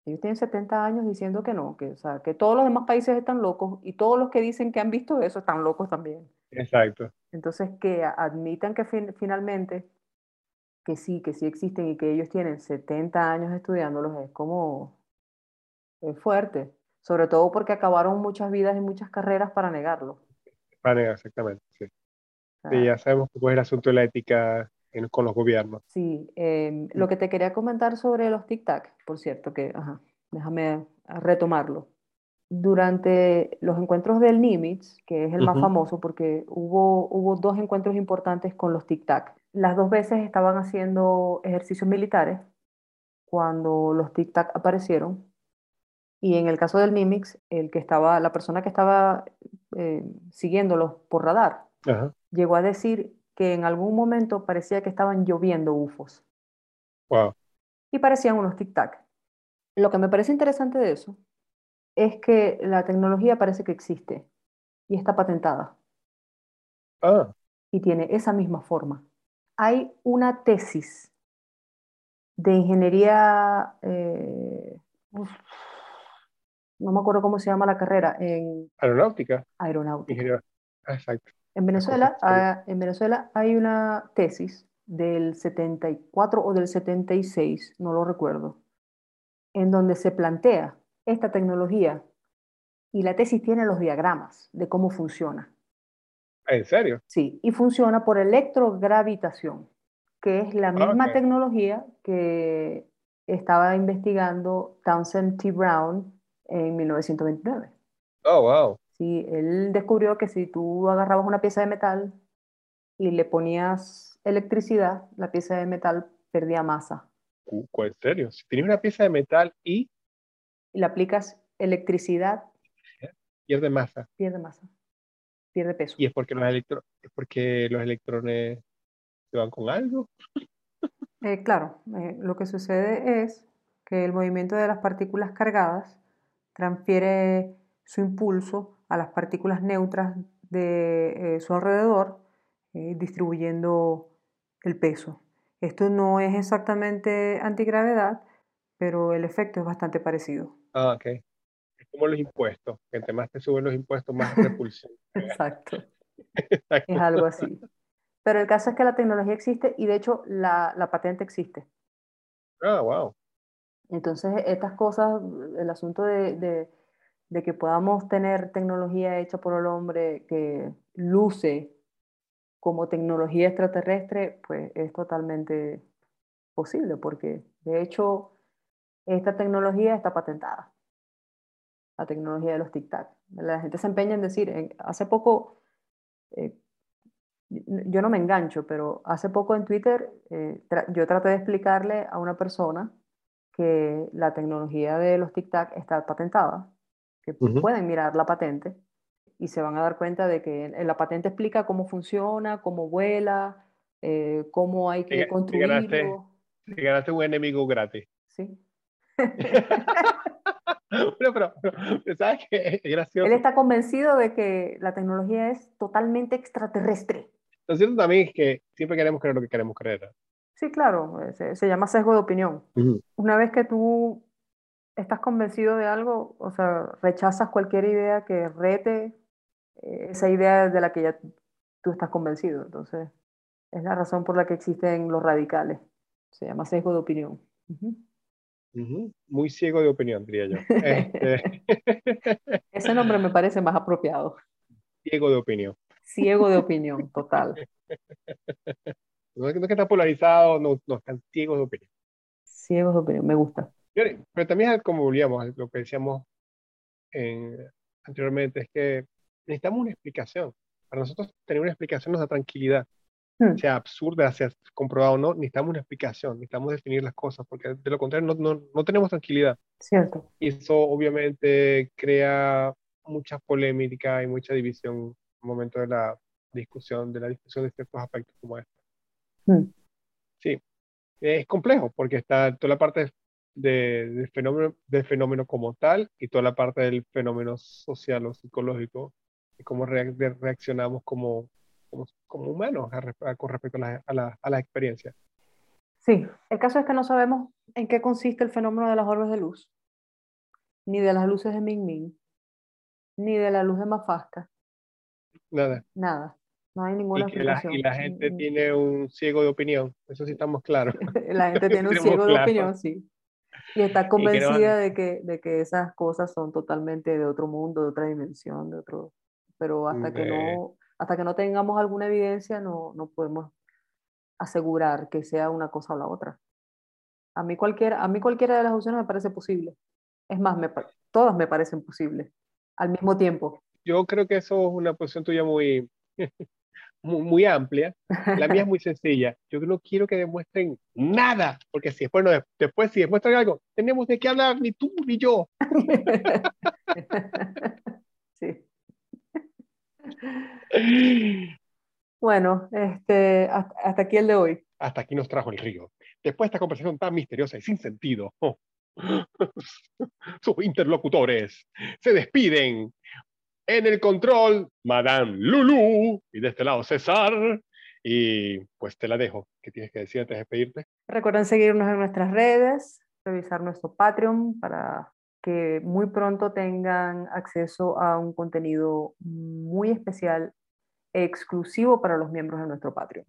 ellos tienen 70 años diciendo que no, que, o sea, que todos los demás países están locos y todos los que dicen que han visto eso están locos también. Exacto. Entonces, que admitan que finalmente que sí, que sí existen y que ellos tienen 70 años estudiándolos es como es fuerte, sobre todo porque acabaron muchas vidas y muchas carreras para negarlo. Para negar, exactamente, sí. sí ya sabemos cómo es el asunto de la ética con los gobiernos. Sí, em, lo que te quería comentar sobre los tic-tac, por cierto, que ajá, déjame retomarlo durante los encuentros del Nimitz, que es el más famoso porque hubo, hubo dos encuentros importantes con los tic-tac. Las dos veces estaban haciendo ejercicios militares cuando los tic-tac aparecieron. Y en el caso del Nimitz, el que estaba, la persona que estaba eh, siguiéndolos por radar llegó a decir que en algún momento parecía que estaban lloviendo UFOs. Wow. Y parecían unos tic-tac. Lo que me parece interesante de eso es que la tecnología parece que existe y está patentada. Ah. Y tiene esa misma forma. Hay una tesis de ingeniería, eh, no me acuerdo cómo se llama la carrera, en aeronáutica. Aeronáutica. Ah, exacto. En Venezuela, ah, en Venezuela hay una tesis del 74 o del 76, no lo recuerdo, en donde se plantea esta tecnología y la tesis tiene los diagramas de cómo funciona. ¿En serio? Sí, y funciona por electrogravitación, que es la misma tecnología que estaba investigando Townsend T. Brown en 1929. Oh, wow. Sí, él descubrió que si tú agarrabas una pieza de metal y le ponías electricidad, la pieza de metal perdía masa. Uh, ¿En serio? Si tienes una pieza de metal y y le aplicas electricidad, pierde masa. Pierde masa, pierde peso. ¿Y es porque los, electro es porque los electrones se van con algo? Eh, claro, eh, lo que sucede es que el movimiento de las partículas cargadas transfiere su impulso a las partículas neutras de eh, su alrededor, distribuyendo el peso. Esto no es exactamente antigravedad, pero el efecto es bastante parecido. Ah, ok. Es como los impuestos, entre más te suben los impuestos, más repulsión. Exacto. Es algo así. Pero el caso es que la tecnología existe y de hecho la, la patente existe. Ah, wow. Entonces, estas cosas, el asunto de, que podamos tener tecnología hecha por el hombre que luce como tecnología extraterrestre, pues es totalmente posible, porque de hecho esta tecnología está patentada. La tecnología de los tic-tac. La gente se empeña en decir, hace poco, eh, yo no me engancho, pero hace poco en Twitter eh, yo traté de explicarle a una persona que la tecnología de los tic-tac está patentada, que pueden mirar la patente y se van a dar cuenta de que la patente explica cómo funciona, cómo vuela, eh, cómo hay que construirlo. Te ganaste, un enemigo gratis. Sí. pero, pero, ¿sabes qué? Es gracioso. Él está convencido de que la tecnología es totalmente extraterrestre. Lo cierto también es que siempre queremos creer lo que queremos creer. Sí, claro, se, se llama sesgo de opinión. Una vez que tú estás convencido de algo, o sea, rechazas cualquier idea que rete eh, esa idea de la que ya tú estás convencido. Entonces, es la razón por la que existen los radicales. Se llama sesgo de opinión. Muy ciego de opinión, diría yo. Este Ese nombre me parece más apropiado. Ciego de opinión ciego de opinión, total. No es que está polarizado, no, no están ciegos de opinión. Ciegos de opinión, me gusta. Pero también, como volvíamos, lo que decíamos anteriormente, es que necesitamos una explicación. Para nosotros tener una explicación nos da tranquilidad. Hmm. Sea absurda, sea comprobado o no, necesitamos una explicación, necesitamos definir las cosas, porque de lo contrario no, no, no tenemos tranquilidad. Cierto. Y eso obviamente crea mucha polémica y mucha división momento de la discusión, de la discusión de ciertos aspectos como este. Mm. Sí, es complejo porque está toda la parte del fenómeno, del fenómeno como tal y toda la parte del fenómeno social o psicológico y cómo reaccionamos como, como, humanos con respecto a la, a, la, experiencia. Sí, el caso es que no sabemos en qué consiste el fenómeno de las orbes de luz, ni de las luces de Ming Ming, ni de la luz de Mafasca, Nada. Nada. No hay ninguna y La, y la gente mm. tiene un ciego de opinión, eso sí estamos claros. la gente tiene un ciego de opinión, sí. Y está convencida de, que, de que esas cosas son totalmente de otro mundo, de otra dimensión, de otro... Pero hasta, que, no, hasta que no tengamos alguna evidencia no, no podemos asegurar que sea una cosa o la otra. A mí, cualquiera, a mí cualquiera de las opciones me parece posible. Es más, me, todas me parecen posibles al mismo tiempo yo creo que eso es una posición tuya muy, muy, amplia. La mía es muy sencilla. Yo no quiero que demuestren nada, porque si después, no, después si demuestran algo, tenemos de qué hablar ni tú ni yo. sí. Bueno, este, hasta, aquí el de hoy. Hasta aquí nos trajo el río. Después de esta conversación tan misteriosa y sin sentido, sus interlocutores se despiden en el control, Madame Lulu. Y de este lado, César. Y pues te la dejo. ¿Qué tienes que decir antes de despedirte? Recuerden seguirnos en nuestras redes, revisar nuestro Patreon para que muy pronto tengan acceso a un contenido muy especial, exclusivo para los miembros de nuestro Patreon.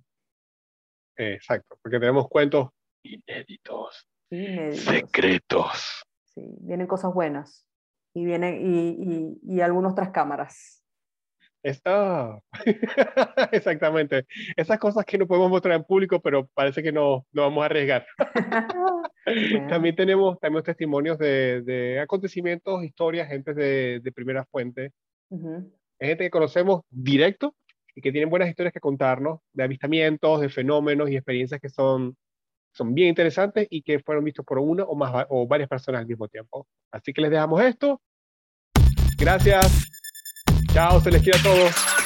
Exacto, porque tenemos cuentos inéditos, inéditos. secretos. Sí, vienen cosas buenas y vienen y, y, y algunos tras cámaras. Está, exactamente. Esas cosas que no podemos mostrar en público, pero parece que no, no vamos a arriesgar. También tenemos, tenemos testimonios de, de, acontecimientos, historias, gente de, de primera fuente. Gente que conocemos directo y que tienen buenas historias que contarnos, de avistamientos, de fenómenos y experiencias que son, son bien interesantes y que fueron vistos por una o, más, o varias personas al mismo tiempo. Así que les dejamos esto. Gracias. Chao, se les quiere a todos.